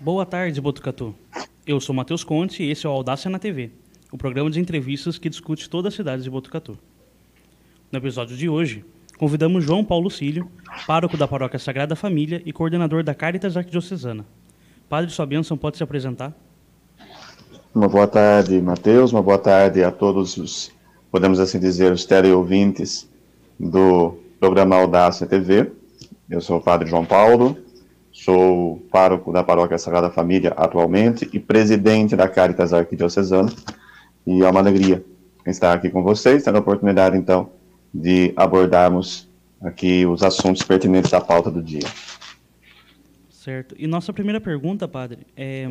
Boa tarde, Botucatu. Eu sou Matheus Conte e esse é o Audácia na TV, o programa de entrevistas que discute toda a cidade de Botucatu. No episódio de hoje, convidamos João Paulo Cílio, pároco da Paróquia Sagrada Família e coordenador da Caritas Arquidiocesana. Padre, sua bênção pode se apresentar? Uma boa tarde, Matheus. Uma boa tarde a todos os, podemos assim dizer, os teleouvintes do programa Audácia TV. Eu sou o Padre João Paulo, sou pároco da Paróquia Sagrada Família atualmente e presidente da Caritas Arquidiocesana. E é uma alegria estar aqui com vocês, tendo a oportunidade, então, de abordarmos aqui os assuntos pertinentes à pauta do dia. Certo. E nossa primeira pergunta, padre, é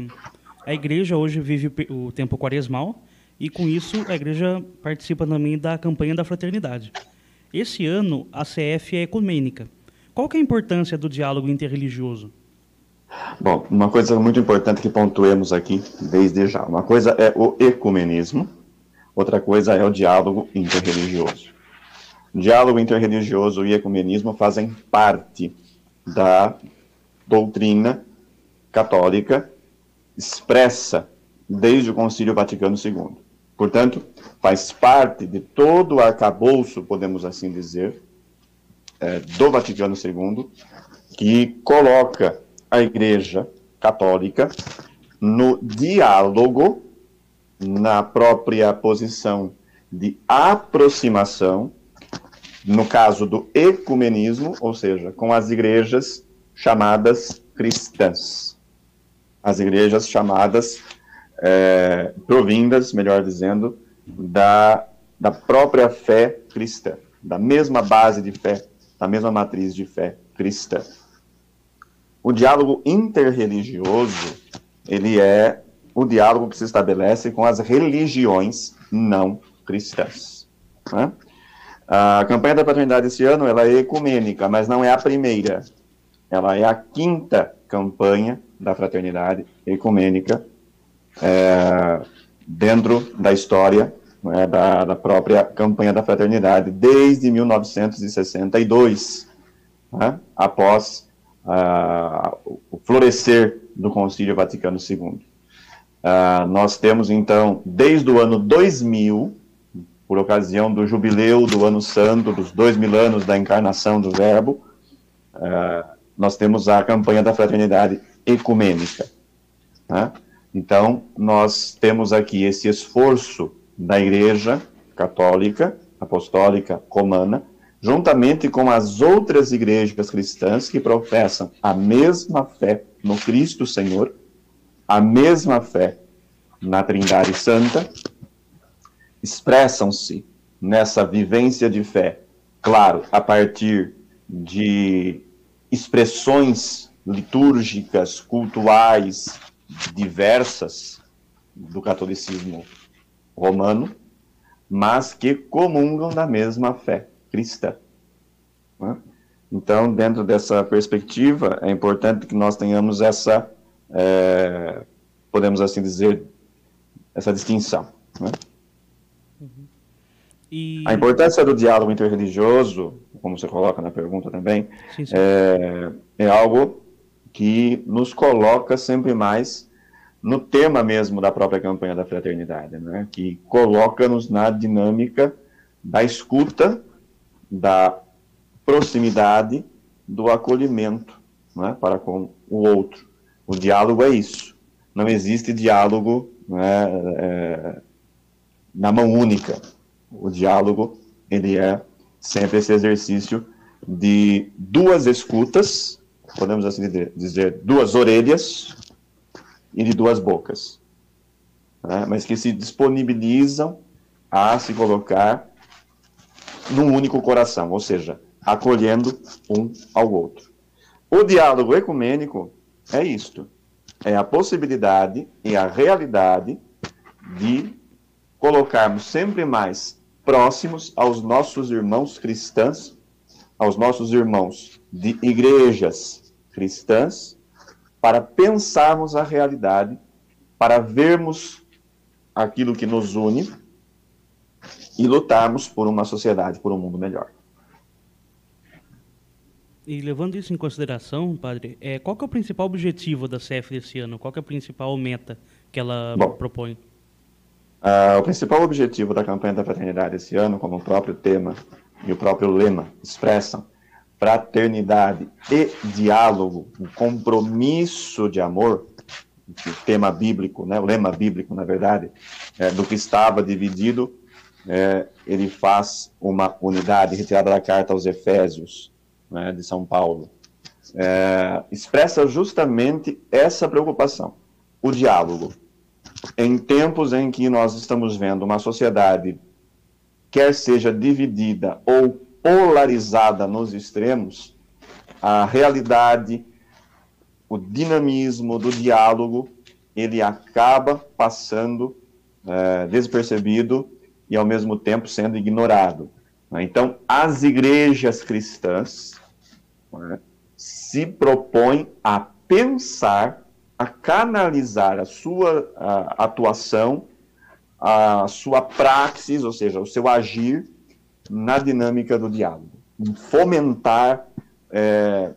a igreja hoje vive o tempo quaresmal e com isso a igreja participa também da campanha da fraternidade. Esse ano a CF é ecumênica. Qual é a importância do diálogo interreligioso? Bom, uma coisa muito importante que pontuemos aqui desde já. Uma coisa é o ecumenismo, outra coisa é o diálogo interreligioso. Diálogo interreligioso e ecumenismo fazem parte da doutrina católica expressa desde o Concílio Vaticano II. Portanto, faz parte de todo o arcabouço, podemos assim dizer, é, do Vaticano II, que coloca a Igreja Católica no diálogo, na própria posição de aproximação, no caso do ecumenismo, ou seja, com as igrejas chamadas cristãs. As igrejas chamadas é, provindas, melhor dizendo, da, da própria fé cristã, da mesma base de fé, da mesma matriz de fé cristã. O diálogo interreligioso, ele é o diálogo que se estabelece com as religiões não cristãs. Né? A campanha da paternidade esse ano ela é ecumênica, mas não é a primeira. Ela é a quinta campanha da fraternidade ecumênica é, dentro da história né, da, da, própria campanha da fraternidade, desde 1962, né, após uh, o florescer do Concílio Vaticano II. Uh, nós temos, então, desde o ano 2000, por ocasião do jubileu do Ano Santo, dos dois mil anos da encarnação do Verbo, uh, nós temos a campanha da fraternidade ecumênica. Né? Então, nós temos aqui esse esforço da Igreja Católica, Apostólica, Romana, juntamente com as outras igrejas cristãs que professam a mesma fé no Cristo Senhor, a mesma fé na Trindade Santa, expressam-se nessa vivência de fé, claro, a partir de expressões litúrgicas, cultuais, diversas do catolicismo romano, mas que comungam da mesma fé cristã. Né? Então, dentro dessa perspectiva, é importante que nós tenhamos essa, é, podemos assim dizer, essa distinção. Né? Uhum. E... A importância do diálogo interreligioso, como você coloca na pergunta também, sim, sim. É, é algo que nos coloca sempre mais no tema mesmo da própria campanha da fraternidade, né? que coloca-nos na dinâmica da escuta, da proximidade, do acolhimento né? para com o outro. O diálogo é isso. Não existe diálogo né, é, na mão única. O diálogo ele é sempre esse exercício de duas escutas podemos assim dizer, duas orelhas e de duas bocas, né? mas que se disponibilizam a se colocar num único coração, ou seja, acolhendo um ao outro. O diálogo ecumênico é isto: é a possibilidade e a realidade de colocarmos sempre mais próximos aos nossos irmãos cristãos, aos nossos irmãos de igrejas cristãs para pensarmos a realidade, para vermos aquilo que nos une e lutarmos por uma sociedade, por um mundo melhor. E levando isso em consideração, padre, é, qual é o principal objetivo da CF desse ano? Qual é a principal meta que ela Bom, propõe? Uh, o principal objetivo da campanha da fraternidade esse ano, como o próprio tema e o próprio lema expressam, fraternidade e diálogo, um compromisso de amor, o tema bíblico, né, o lema bíblico, na verdade, é, do que estava dividido, é, ele faz uma unidade, retirada da carta aos Efésios, né, de São Paulo, é, expressa justamente essa preocupação, o diálogo. Em tempos em que nós estamos vendo uma sociedade, quer seja dividida ou polarizada nos extremos, a realidade, o dinamismo do diálogo, ele acaba passando é, despercebido e, ao mesmo tempo, sendo ignorado. Né? Então, as igrejas cristãs né, se propõem a pensar, a canalizar a sua a, atuação, a sua praxis, ou seja, o seu agir, na dinâmica do diálogo. Fomentar, é,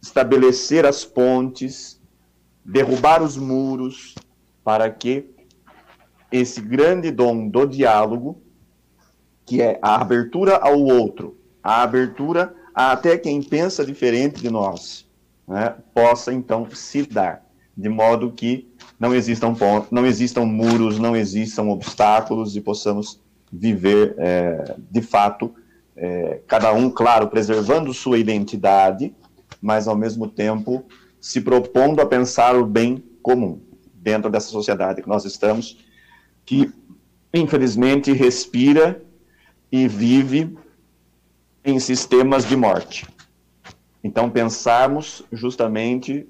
estabelecer as pontes, derrubar os muros, para que esse grande dom do diálogo que é a abertura ao outro, a abertura a até quem pensa diferente de nós, né, possa então se dar, de modo que não existam pontos, não existam muros, não existam obstáculos e possamos viver é, de fato, é, cada um, claro, preservando sua identidade, mas ao mesmo tempo se propondo a pensar o bem comum dentro dessa sociedade que nós estamos, que infelizmente respira e vive em sistemas de morte. Então, pensarmos justamente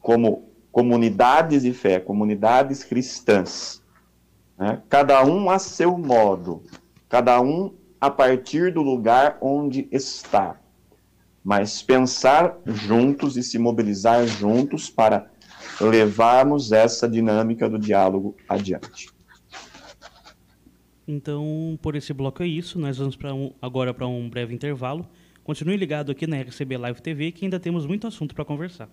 como comunidades de fé, comunidades cristãs, né? cada um a seu modo, cada um a partir do lugar onde está, mas pensar juntos e se mobilizar juntos para levarmos essa dinâmica do diálogo adiante. Então, por esse bloco é isso. Nós vamos pra um, agora para um breve intervalo. Continue ligado aqui na RCB Live TV que ainda temos muito assunto para conversar.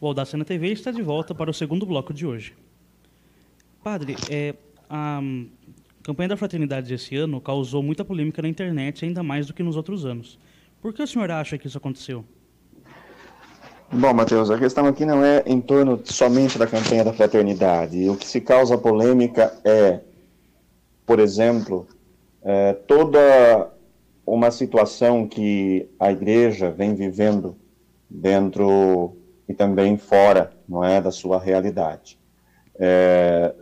O Audácia na TV está de volta para o segundo bloco de hoje. Padre, é, a campanha da fraternidade esse ano causou muita polêmica na internet, ainda mais do que nos outros anos. Por que o senhor acha que isso aconteceu? Bom, Matheus, a questão aqui não é em torno somente da campanha da fraternidade. O que se causa polêmica é, por exemplo, é, toda uma situação que a igreja vem vivendo dentro e também fora, não é, da sua realidade. É,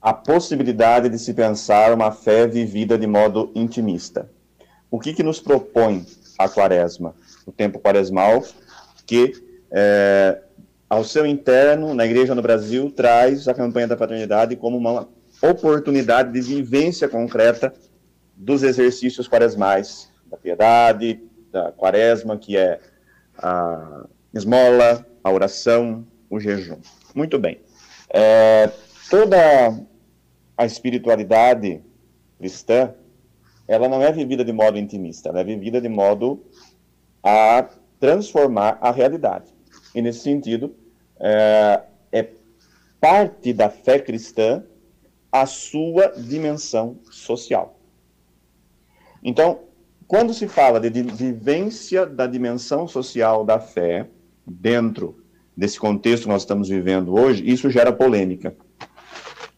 a possibilidade de se pensar uma fé vivida de modo intimista. O que, que nos propõe a quaresma, o tempo quaresmal, que é, ao seu interno, na igreja no Brasil, traz a campanha da paternidade como uma oportunidade de vivência concreta dos exercícios quaresmais, da piedade, da quaresma, que é a esmola, a oração, o jejum. Muito bem. É, toda a espiritualidade cristã, ela não é vivida de modo intimista, ela é vivida de modo a transformar a realidade. E nesse sentido, é, é parte da fé cristã a sua dimensão social. Então, quando se fala de vivência da dimensão social da fé, dentro desse contexto que nós estamos vivendo hoje, isso gera polêmica.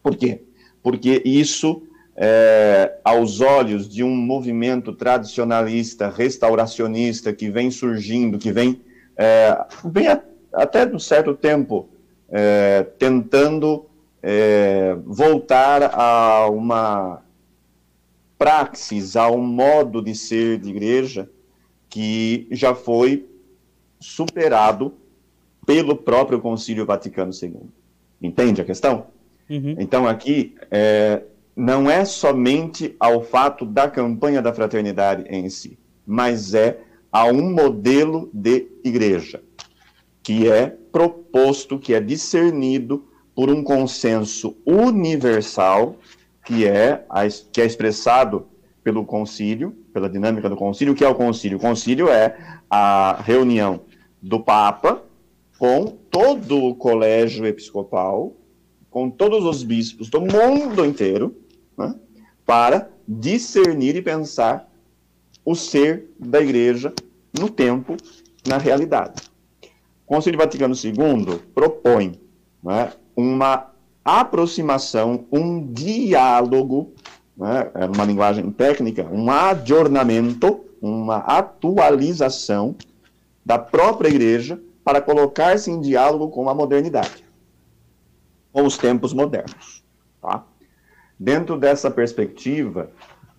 Por quê? Porque isso, é, aos olhos de um movimento tradicionalista, restauracionista, que vem surgindo, que vem, é, vem a, até de um certo tempo é, tentando é, voltar a uma praxis, a um modo de ser de igreja que já foi superado pelo próprio Concílio Vaticano II. Entende a questão? Uhum. Então, aqui, é, não é somente ao fato da campanha da fraternidade em si, mas é a um modelo de igreja, que é proposto, que é discernido por um consenso universal, que é, que é expressado pelo concílio, pela dinâmica do concílio. O que é o concílio? O concílio é a reunião do Papa com todo o colégio episcopal, com todos os bispos do mundo inteiro, né, para discernir e pensar o ser da igreja no tempo, na realidade. O Conselho Vaticano II propõe né, uma aproximação, um diálogo, né, é uma linguagem técnica, um adornamento, uma atualização da própria igreja para colocar-se em diálogo com a modernidade, com os tempos modernos. Tá? Dentro dessa perspectiva,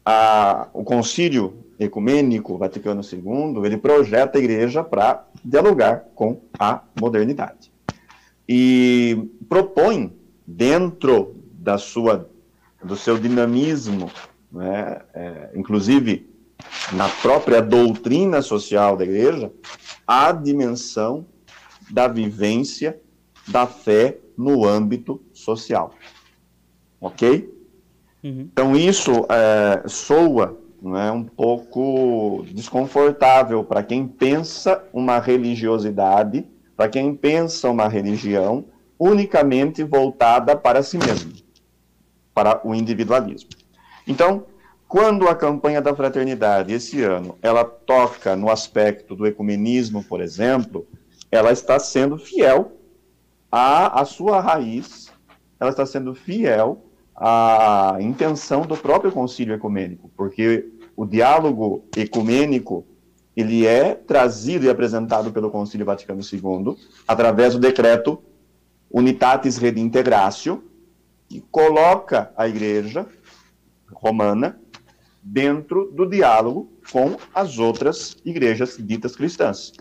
a, o Concílio Ecumênico Vaticano II ele projeta a igreja para dialogar com a modernidade e propõe dentro da sua do seu dinamismo, né, é, inclusive na própria doutrina social da igreja, a dimensão da vivência da fé no âmbito social. Ok? Uhum. Então, isso é, soa é, um pouco desconfortável para quem pensa uma religiosidade, para quem pensa uma religião unicamente voltada para si mesmo, para o individualismo. Então, quando a campanha da fraternidade esse ano ela toca no aspecto do ecumenismo, por exemplo, ela está sendo fiel à, à sua raiz, ela está sendo fiel a intenção do próprio concílio ecumênico, porque o diálogo ecumênico ele é trazido e apresentado pelo Concílio Vaticano II através do decreto Unitatis Redintegratio, que coloca a Igreja romana dentro do diálogo com as outras igrejas ditas cristãs.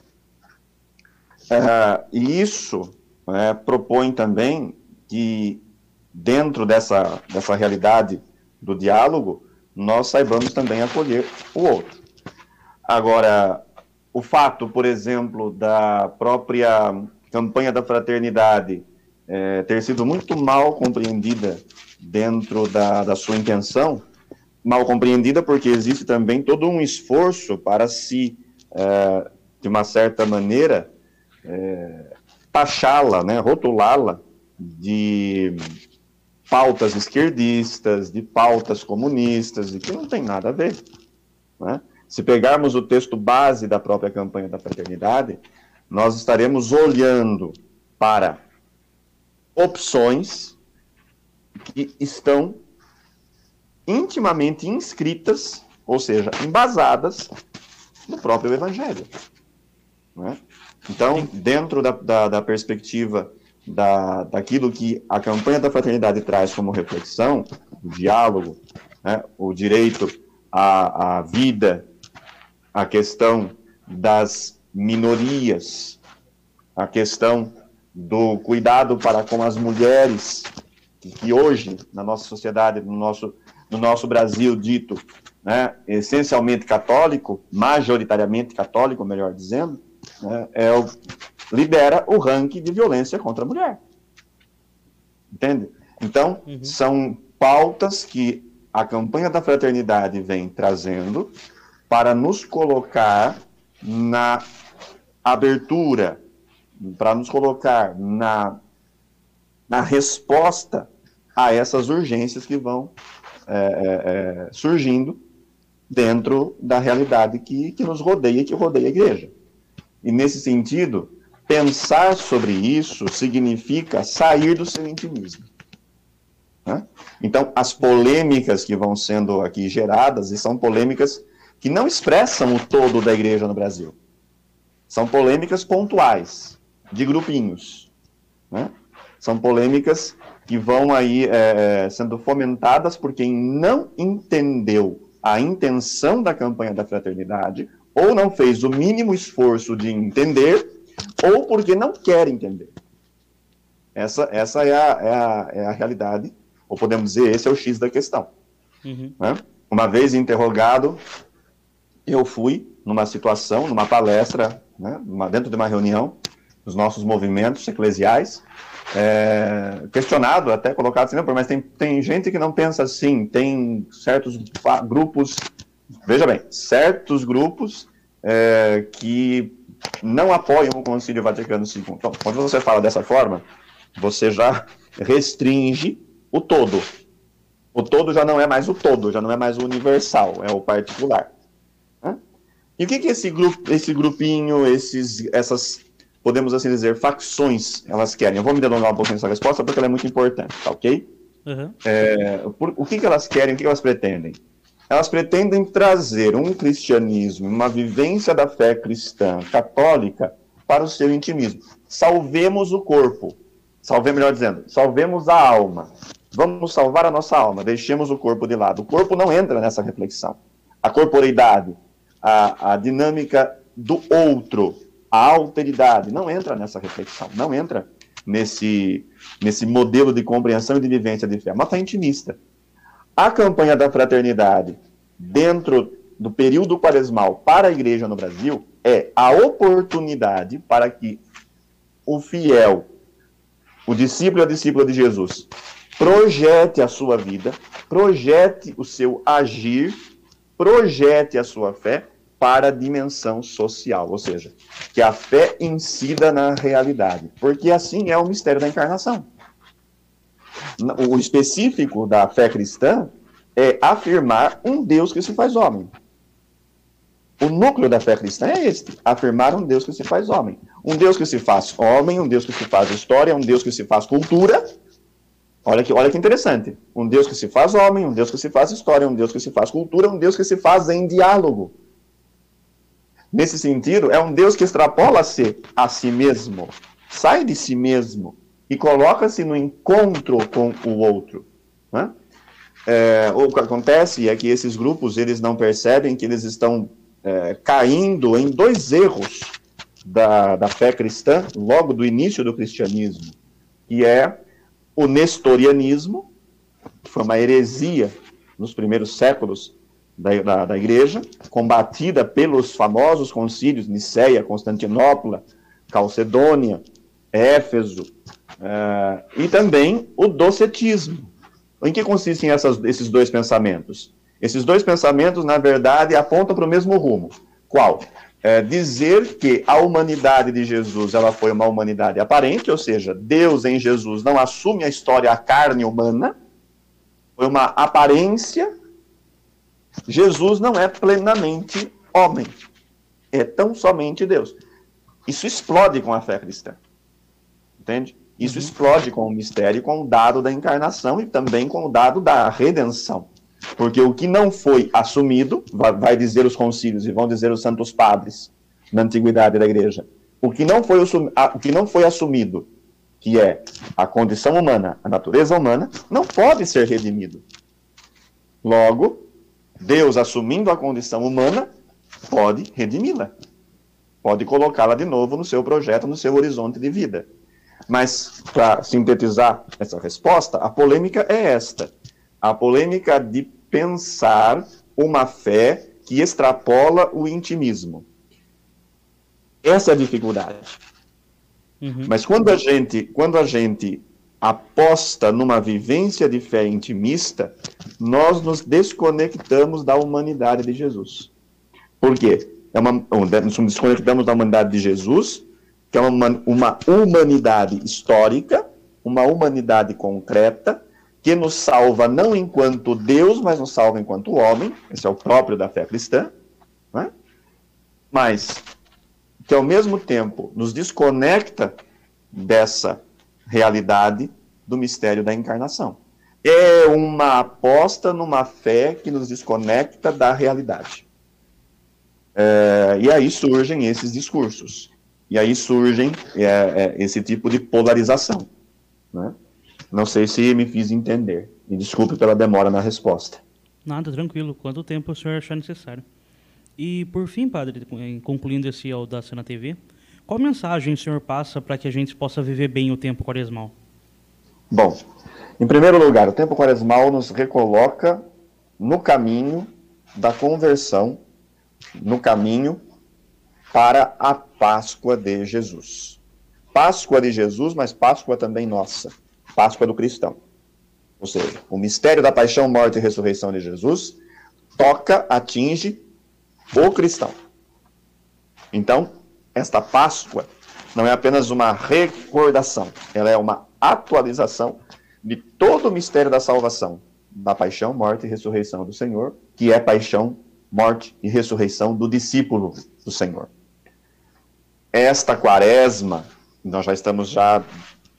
Uh, e isso é, propõe também que, dentro dessa, dessa realidade do diálogo, nós saibamos também acolher o outro. Agora, o fato, por exemplo, da própria campanha da fraternidade é, ter sido muito mal compreendida dentro da, da sua intenção, mal compreendida porque existe também todo um esforço para se, é, de uma certa maneira, é, taxá-la, né, rotulá-la de pautas esquerdistas, de pautas comunistas, e que não tem nada a ver. Né? Se pegarmos o texto base da própria campanha da fraternidade, nós estaremos olhando para opções que estão intimamente inscritas, ou seja, embasadas no próprio Evangelho. Né? Então, dentro da, da, da perspectiva da, daquilo que a campanha da fraternidade traz como reflexão, o diálogo, né, o direito à, à vida, a questão das minorias, a questão do cuidado para com as mulheres, que, que hoje, na nossa sociedade, no nosso, no nosso Brasil dito, né, essencialmente católico, majoritariamente católico, melhor dizendo, né, é o, lidera o ranking de violência contra a mulher. Entende? Então, uhum. são pautas que a campanha da fraternidade vem trazendo para nos colocar na abertura para nos colocar na, na resposta a essas urgências que vão é, é, é, surgindo dentro da realidade que, que nos rodeia, que rodeia a igreja. E nesse sentido, pensar sobre isso significa sair do seu intimismo. Né? Então, as polêmicas que vão sendo aqui geradas, e são polêmicas que não expressam o todo da igreja no Brasil. São polêmicas pontuais de grupinhos. Né? São polêmicas que vão aí é, é, sendo fomentadas por quem não entendeu a intenção da campanha da fraternidade, ou não fez o mínimo esforço de entender, ou porque não quer entender. Essa, essa é, a, é, a, é a realidade, ou podemos dizer, esse é o X da questão. Uhum. Né? Uma vez interrogado, eu fui numa situação, numa palestra, né, dentro de uma reunião, dos nossos movimentos eclesiais, é, questionado, até colocado assim, não, mas tem, tem gente que não pensa assim, tem certos grupos, veja bem, certos grupos é, que não apoiam o Concílio Vaticano II. Então, quando você fala dessa forma, você já restringe o todo. O todo já não é mais o todo, já não é mais o universal, é o particular. E o que, que esse, grupo, esse grupinho, esses, essas podemos assim dizer, facções elas querem. Eu vou me delongar um pouquinho nessa resposta porque ela é muito importante, tá ok? Uhum. É, por, o que, que elas querem, o que, que elas pretendem? Elas pretendem trazer um cristianismo, uma vivência da fé cristã católica para o seu intimismo. Salvemos o corpo. Salvemos, melhor dizendo, salvemos a alma. Vamos salvar a nossa alma, deixemos o corpo de lado. O corpo não entra nessa reflexão. A corporeidade, a, a dinâmica do outro, alteridade. Não entra nessa reflexão, não entra nesse, nesse modelo de compreensão e de vivência de fé. Uma fé intimista. A campanha da fraternidade, dentro do período quaresmal para a igreja no Brasil, é a oportunidade para que o fiel, o discípulo e a discípula de Jesus, projete a sua vida, projete o seu agir, projete a sua fé para a dimensão social, ou seja, que a fé incida na realidade, porque assim é o mistério da encarnação. O específico da fé cristã é afirmar um Deus que se faz homem. O núcleo da fé cristã é este: afirmar um Deus que se faz homem. Um Deus que se faz homem, um Deus que se faz história, um Deus que se faz cultura, Olha que, olha que interessante. Um Deus que se faz homem, um Deus que se faz história, um Deus que se faz cultura, um Deus que se faz em diálogo. Nesse sentido, é um Deus que extrapola-se a si mesmo, sai de si mesmo e coloca-se no encontro com o outro. Né? É, o que acontece é que esses grupos eles não percebem que eles estão é, caindo em dois erros da, da fé cristã logo do início do cristianismo, que é o nestorianismo, que foi uma heresia nos primeiros séculos da, da, da igreja, combatida pelos famosos concílios Niceia, Constantinopla, Calcedônia, Éfeso, uh, e também o docetismo. Em que consistem essas, esses dois pensamentos? Esses dois pensamentos, na verdade, apontam para o mesmo rumo. Qual? É dizer que a humanidade de Jesus ela foi uma humanidade aparente, ou seja, Deus em Jesus não assume a história a carne humana, foi uma aparência Jesus não é plenamente homem, é tão somente Deus. Isso explode com a fé cristã. Entende? Isso uhum. explode com o mistério, com o dado da encarnação e também com o dado da redenção. Porque o que não foi assumido, vai, dizer os concílios e vão dizer os santos padres na antiguidade da igreja, o que não foi, o que não foi assumido, que é a condição humana, a natureza humana, não pode ser redimido. Logo, Deus, assumindo a condição humana, pode redimi-la. Pode colocá-la de novo no seu projeto, no seu horizonte de vida. Mas, para sintetizar essa resposta, a polêmica é esta: a polêmica de pensar uma fé que extrapola o intimismo. Essa é a dificuldade. Uhum. Mas quando a gente, quando a gente aposta numa vivência de fé intimista, nós nos desconectamos da humanidade de Jesus. Por quê? É uma, nos desconectamos da humanidade de Jesus, que é uma, uma humanidade histórica, uma humanidade concreta, que nos salva não enquanto Deus, mas nos salva enquanto homem, esse é o próprio da fé cristã, né? mas que ao mesmo tempo nos desconecta dessa realidade do mistério da encarnação. É uma aposta numa fé que nos desconecta da realidade. É, e aí surgem esses discursos. E aí surgem é, é, esse tipo de polarização. Né? Não sei se me fiz entender. Me desculpe pela demora na resposta. Nada, tranquilo. Quanto tempo o senhor achar necessário. E, por fim, padre, concluindo esse Audácia na TV, qual mensagem o senhor passa para que a gente possa viver bem o tempo quaresmal? Bom, em primeiro lugar, o tempo quaresmal nos recoloca no caminho da conversão, no caminho para a Páscoa de Jesus. Páscoa de Jesus, mas Páscoa também nossa, Páscoa do cristão. Ou seja, o mistério da paixão, morte e ressurreição de Jesus toca, atinge o cristão. Então, esta Páscoa não é apenas uma recordação, ela é uma atualização de todo o mistério da salvação, da paixão, morte e ressurreição do Senhor, que é paixão, morte e ressurreição do discípulo do Senhor. Esta quaresma, nós já estamos já,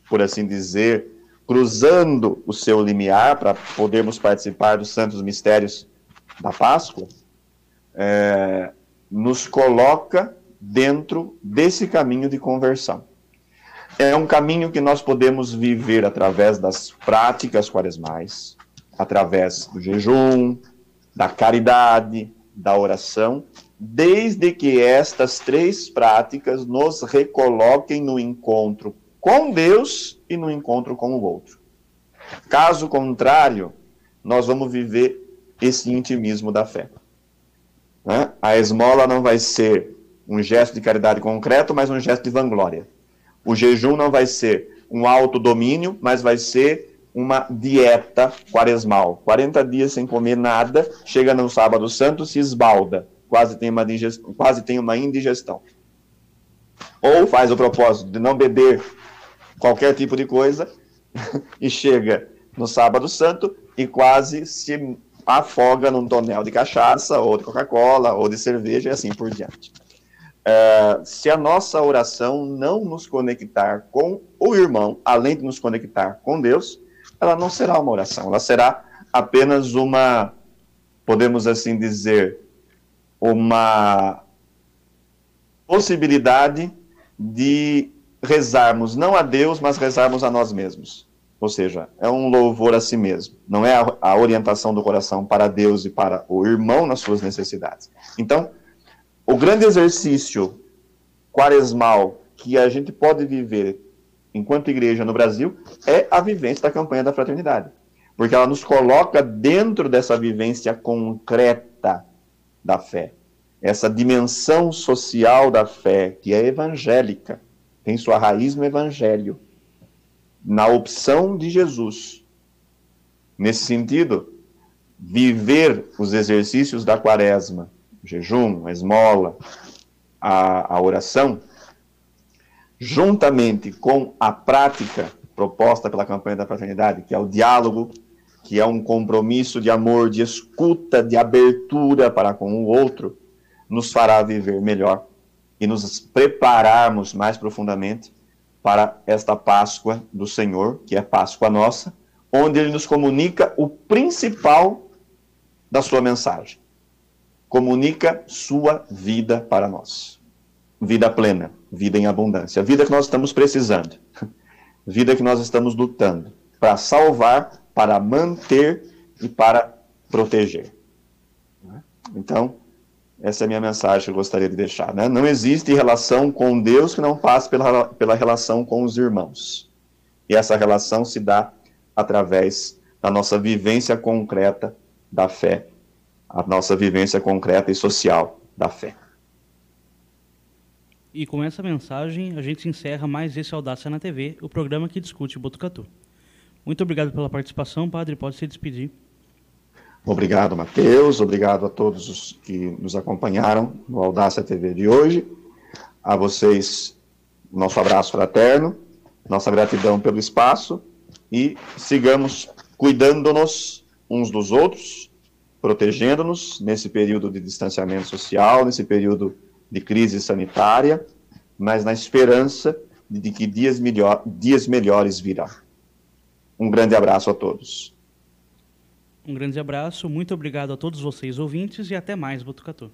por assim dizer, cruzando o seu limiar para podermos participar dos santos mistérios da Páscoa, é, nos coloca dentro desse caminho de conversão. É um caminho que nós podemos viver através das práticas quaresmais, através do jejum, da caridade, da oração, desde que estas três práticas nos recoloquem no encontro com Deus e no encontro com o outro. Caso contrário, nós vamos viver esse intimismo da fé. Né? A esmola não vai ser um gesto de caridade concreto, mas um gesto de vanglória. O jejum não vai ser um autodomínio, mas vai ser uma dieta quaresmal. 40 dias sem comer nada, chega no sábado santo, se esbalda, quase tem uma, indigestão, quase tem uma indigestão. Ou faz o propósito de não beber qualquer tipo de coisa e chega no sábado santo e quase se afoga num tonel de cachaça, ou de Coca-Cola, ou de cerveja e assim por diante. Uh, se a nossa oração não nos conectar com o irmão, além de nos conectar com Deus, ela não será uma oração, ela será apenas uma, podemos assim dizer, uma possibilidade de rezarmos não a Deus, mas rezarmos a nós mesmos. Ou seja, é um louvor a si mesmo. Não é a orientação do coração para Deus e para o irmão nas suas necessidades. Então, o grande exercício quaresmal que a gente pode viver enquanto igreja no Brasil é a vivência da campanha da fraternidade. Porque ela nos coloca dentro dessa vivência concreta da fé. Essa dimensão social da fé, que é evangélica, tem sua raiz no evangelho na opção de Jesus. Nesse sentido, viver os exercícios da quaresma, jejum, a esmola, a, a oração, juntamente com a prática proposta pela campanha da fraternidade, que é o diálogo, que é um compromisso de amor, de escuta, de abertura para com o outro, nos fará viver melhor e nos prepararmos mais profundamente para esta Páscoa do Senhor, que é Páscoa nossa, onde ele nos comunica o principal da sua mensagem. Comunica sua vida para nós. Vida plena, vida em abundância, vida que nós estamos precisando, vida que nós estamos lutando para salvar, para manter e para proteger. Então, essa é a minha mensagem que eu gostaria de deixar. Né? Não existe relação com Deus que não passe pela, pela relação com os irmãos. E essa relação se dá através da nossa vivência concreta da fé, a nossa vivência concreta e social da fé. E com essa mensagem, a gente encerra mais esse Audácia na TV, o programa que discute Botucatu. Muito obrigado pela participação, padre. Pode se despedir. Obrigado, Matheus. Obrigado a todos os que nos acompanharam no Audácia TV de hoje. A vocês, nosso abraço fraterno, nossa gratidão pelo espaço e sigamos cuidando-nos uns dos outros, protegendo-nos nesse período de distanciamento social, nesse período de crise sanitária, mas na esperança de que dias, melhor, dias melhores virão. Um grande abraço a todos. Um grande abraço, muito obrigado a todos vocês ouvintes e até mais, Botucatu.